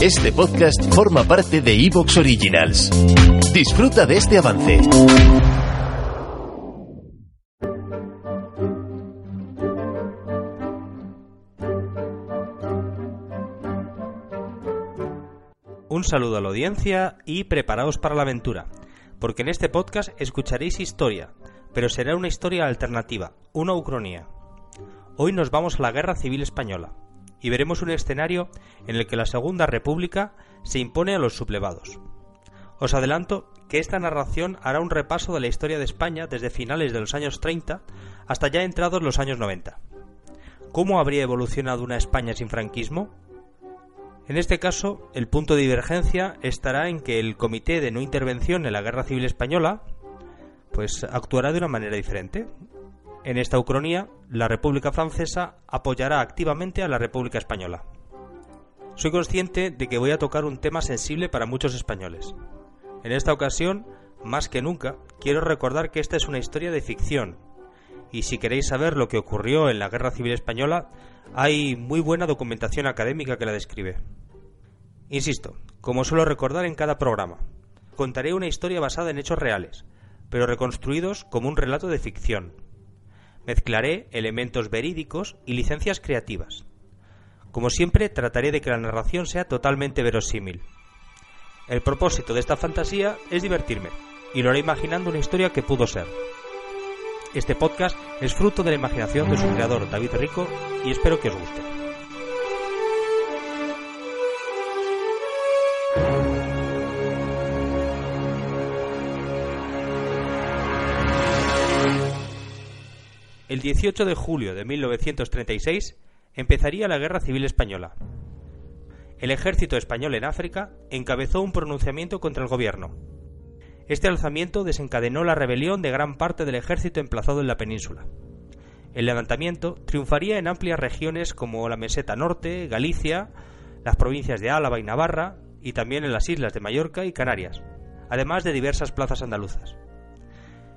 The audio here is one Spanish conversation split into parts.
Este podcast forma parte de Evox Originals. Disfruta de este avance. Un saludo a la audiencia y preparaos para la aventura, porque en este podcast escucharéis historia, pero será una historia alternativa, una ucronía. Hoy nos vamos a la Guerra Civil Española y veremos un escenario en el que la Segunda República se impone a los sublevados. Os adelanto que esta narración hará un repaso de la historia de España desde finales de los años 30 hasta ya entrados los años 90. ¿Cómo habría evolucionado una España sin franquismo? En este caso, el punto de divergencia estará en que el Comité de No Intervención en la Guerra Civil Española pues actuará de una manera diferente, en esta ucronía, la República Francesa apoyará activamente a la República Española. Soy consciente de que voy a tocar un tema sensible para muchos españoles. En esta ocasión, más que nunca, quiero recordar que esta es una historia de ficción, y si queréis saber lo que ocurrió en la Guerra Civil Española, hay muy buena documentación académica que la describe. Insisto, como suelo recordar en cada programa, contaré una historia basada en hechos reales, pero reconstruidos como un relato de ficción, Mezclaré elementos verídicos y licencias creativas. Como siempre, trataré de que la narración sea totalmente verosímil. El propósito de esta fantasía es divertirme, y lo haré imaginando una historia que pudo ser. Este podcast es fruto de la imaginación de su creador David Rico y espero que os guste. El 18 de julio de 1936 empezaría la Guerra Civil Española. El ejército español en África encabezó un pronunciamiento contra el gobierno. Este alzamiento desencadenó la rebelión de gran parte del ejército emplazado en la península. El levantamiento triunfaría en amplias regiones como la Meseta Norte, Galicia, las provincias de Álava y Navarra, y también en las islas de Mallorca y Canarias, además de diversas plazas andaluzas.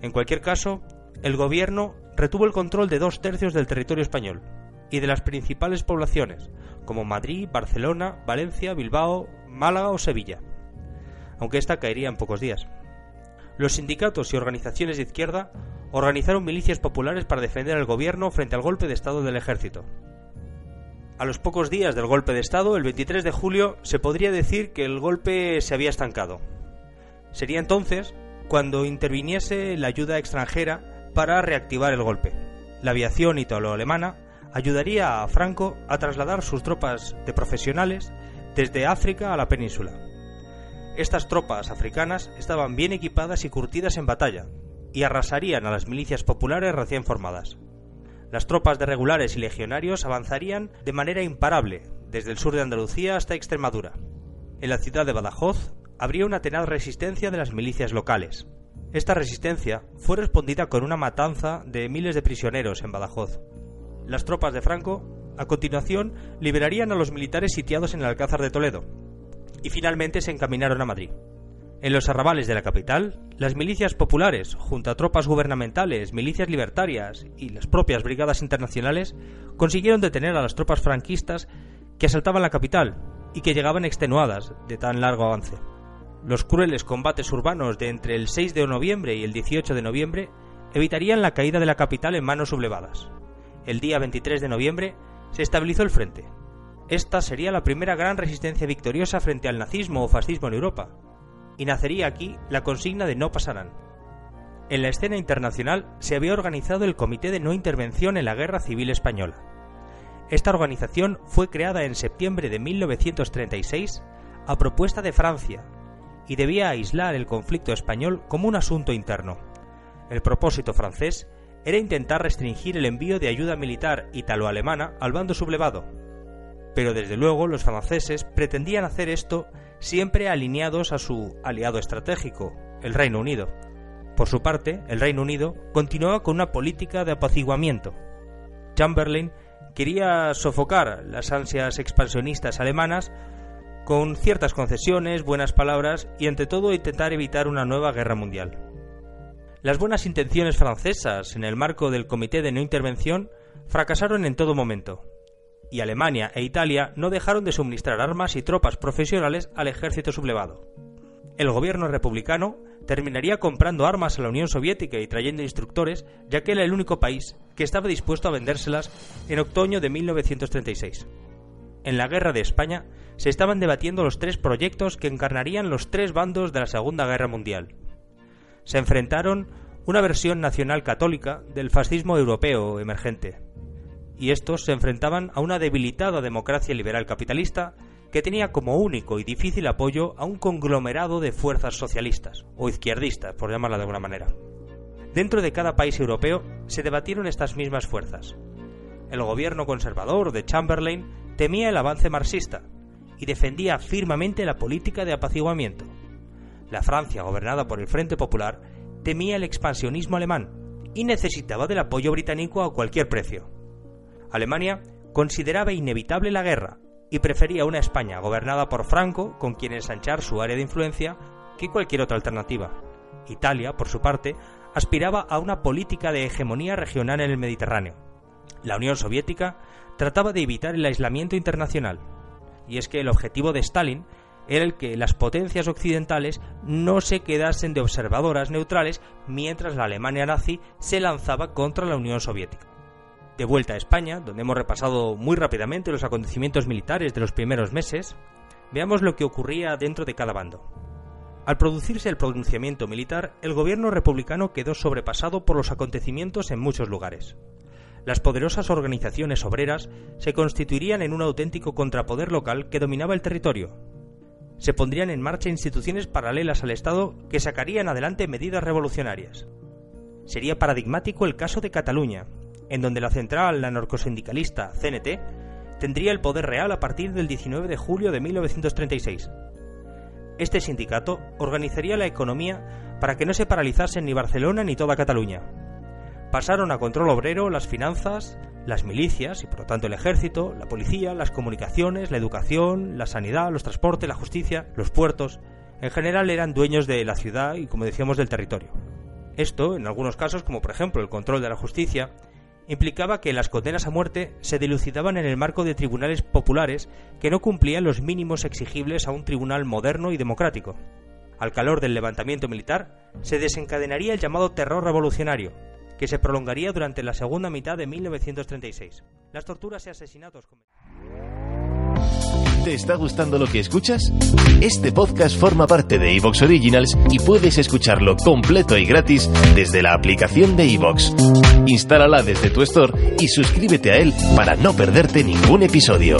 En cualquier caso, el gobierno retuvo el control de dos tercios del territorio español y de las principales poblaciones, como Madrid, Barcelona, Valencia, Bilbao, Málaga o Sevilla, aunque esta caería en pocos días. Los sindicatos y organizaciones de izquierda organizaron milicias populares para defender al gobierno frente al golpe de Estado del ejército. A los pocos días del golpe de Estado, el 23 de julio, se podría decir que el golpe se había estancado. Sería entonces cuando interviniese la ayuda extranjera para reactivar el golpe. La aviación italo-alemana ayudaría a Franco a trasladar sus tropas de profesionales desde África a la península. Estas tropas africanas estaban bien equipadas y curtidas en batalla, y arrasarían a las milicias populares recién formadas. Las tropas de regulares y legionarios avanzarían de manera imparable desde el sur de Andalucía hasta Extremadura. En la ciudad de Badajoz habría una tenaz resistencia de las milicias locales, esta resistencia fue respondida con una matanza de miles de prisioneros en Badajoz. Las tropas de Franco, a continuación, liberarían a los militares sitiados en el Alcázar de Toledo y finalmente se encaminaron a Madrid. En los arrabales de la capital, las milicias populares, junto a tropas gubernamentales, milicias libertarias y las propias brigadas internacionales, consiguieron detener a las tropas franquistas que asaltaban la capital y que llegaban extenuadas de tan largo avance. Los crueles combates urbanos de entre el 6 de noviembre y el 18 de noviembre evitarían la caída de la capital en manos sublevadas. El día 23 de noviembre se estabilizó el frente. Esta sería la primera gran resistencia victoriosa frente al nazismo o fascismo en Europa, y nacería aquí la consigna de no pasarán. En la escena internacional se había organizado el Comité de No Intervención en la Guerra Civil Española. Esta organización fue creada en septiembre de 1936 a propuesta de Francia, y debía aislar el conflicto español como un asunto interno. El propósito francés era intentar restringir el envío de ayuda militar italo-alemana al bando sublevado. pero desde luego los franceses pretendían hacer esto siempre alineados a su aliado estratégico, el Reino Unido. Por su parte, el Reino Unido continuaba con una política de apaciguamiento. Chamberlain quería sofocar las ansias expansionistas alemanas con ciertas concesiones, buenas palabras y ante todo intentar evitar una nueva guerra mundial. Las buenas intenciones francesas en el marco del Comité de No Intervención fracasaron en todo momento, y Alemania e Italia no dejaron de suministrar armas y tropas profesionales al ejército sublevado. El gobierno republicano terminaría comprando armas a la Unión Soviética y trayendo instructores, ya que era el único país que estaba dispuesto a vendérselas en otoño de 1936. En la Guerra de España se estaban debatiendo los tres proyectos que encarnarían los tres bandos de la Segunda Guerra Mundial. Se enfrentaron una versión nacional católica del fascismo europeo emergente, y estos se enfrentaban a una debilitada democracia liberal capitalista que tenía como único y difícil apoyo a un conglomerado de fuerzas socialistas, o izquierdistas, por llamarla de alguna manera. Dentro de cada país europeo se debatieron estas mismas fuerzas. El gobierno conservador de Chamberlain temía el avance marxista y defendía firmemente la política de apaciguamiento. La Francia, gobernada por el Frente Popular, temía el expansionismo alemán y necesitaba del apoyo británico a cualquier precio. Alemania consideraba inevitable la guerra y prefería una España gobernada por Franco, con quien ensanchar su área de influencia, que cualquier otra alternativa. Italia, por su parte, aspiraba a una política de hegemonía regional en el Mediterráneo. La Unión Soviética trataba de evitar el aislamiento internacional, y es que el objetivo de Stalin era el que las potencias occidentales no se quedasen de observadoras neutrales mientras la Alemania nazi se lanzaba contra la Unión Soviética de vuelta a España, donde hemos repasado muy rápidamente los acontecimientos militares de los primeros meses, veamos lo que ocurría dentro de cada bando. Al producirse el pronunciamiento militar, el gobierno republicano quedó sobrepasado por los acontecimientos en muchos lugares. Las poderosas organizaciones obreras se constituirían en un auténtico contrapoder local que dominaba el territorio. Se pondrían en marcha instituciones paralelas al Estado que sacarían adelante medidas revolucionarias. Sería paradigmático el caso de Cataluña, en donde la central anarcosindicalista CNT tendría el poder real a partir del 19 de julio de 1936. Este sindicato organizaría la economía para que no se paralizasen ni Barcelona ni toda Cataluña. Pasaron a control obrero las finanzas, las milicias y por lo tanto el ejército, la policía, las comunicaciones, la educación, la sanidad, los transportes, la justicia, los puertos. En general eran dueños de la ciudad y, como decíamos, del territorio. Esto, en algunos casos, como por ejemplo el control de la justicia, implicaba que las condenas a muerte se dilucidaban en el marco de tribunales populares que no cumplían los mínimos exigibles a un tribunal moderno y democrático. Al calor del levantamiento militar, se desencadenaría el llamado terror revolucionario, que se prolongaría durante la segunda mitad de 1936. Las torturas y asesinatos. ¿Te está gustando lo que escuchas? Este podcast forma parte de Evox Originals y puedes escucharlo completo y gratis desde la aplicación de Evox. Instálala desde tu store y suscríbete a él para no perderte ningún episodio.